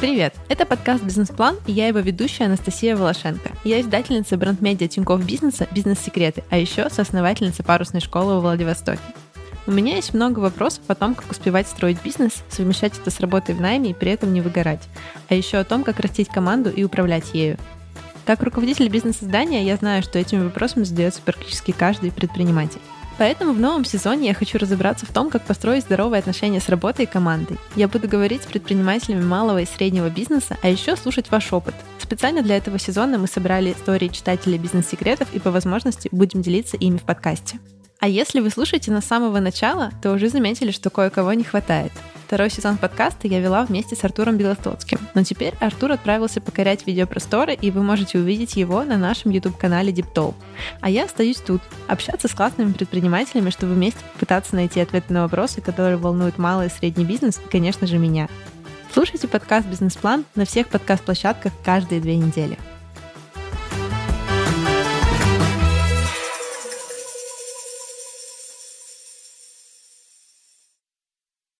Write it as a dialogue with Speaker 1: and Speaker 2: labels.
Speaker 1: Привет! Это подкаст «Бизнес-план» и я его ведущая Анастасия Волошенко. Я издательница бренд-медиа Тинькофф Бизнеса «Бизнес-секреты», а еще соосновательница парусной школы в Владивостоке. У меня есть много вопросов о том, как успевать строить бизнес, совмещать это с работой в найме и при этом не выгорать. А еще о том, как растить команду и управлять ею. Как руководитель бизнес-издания я знаю, что этими вопросами задается практически каждый предприниматель. Поэтому в новом сезоне я хочу разобраться в том, как построить здоровые отношения с работой и командой. Я буду говорить с предпринимателями малого и среднего бизнеса, а еще слушать ваш опыт. Специально для этого сезона мы собрали истории читателей бизнес-секретов и по возможности будем делиться ими в подкасте. А если вы слушаете нас с самого начала, то уже заметили, что кое-кого не хватает. Второй сезон подкаста я вела вместе с Артуром Белостоцким. Но теперь Артур отправился покорять видеопросторы, и вы можете увидеть его на нашем YouTube-канале DeepTalk. А я остаюсь тут, общаться с классными предпринимателями, чтобы вместе попытаться найти ответы на вопросы, которые волнуют малый и средний бизнес, и, конечно же, меня. Слушайте подкаст «Бизнес-план» на всех подкаст-площадках каждые две недели.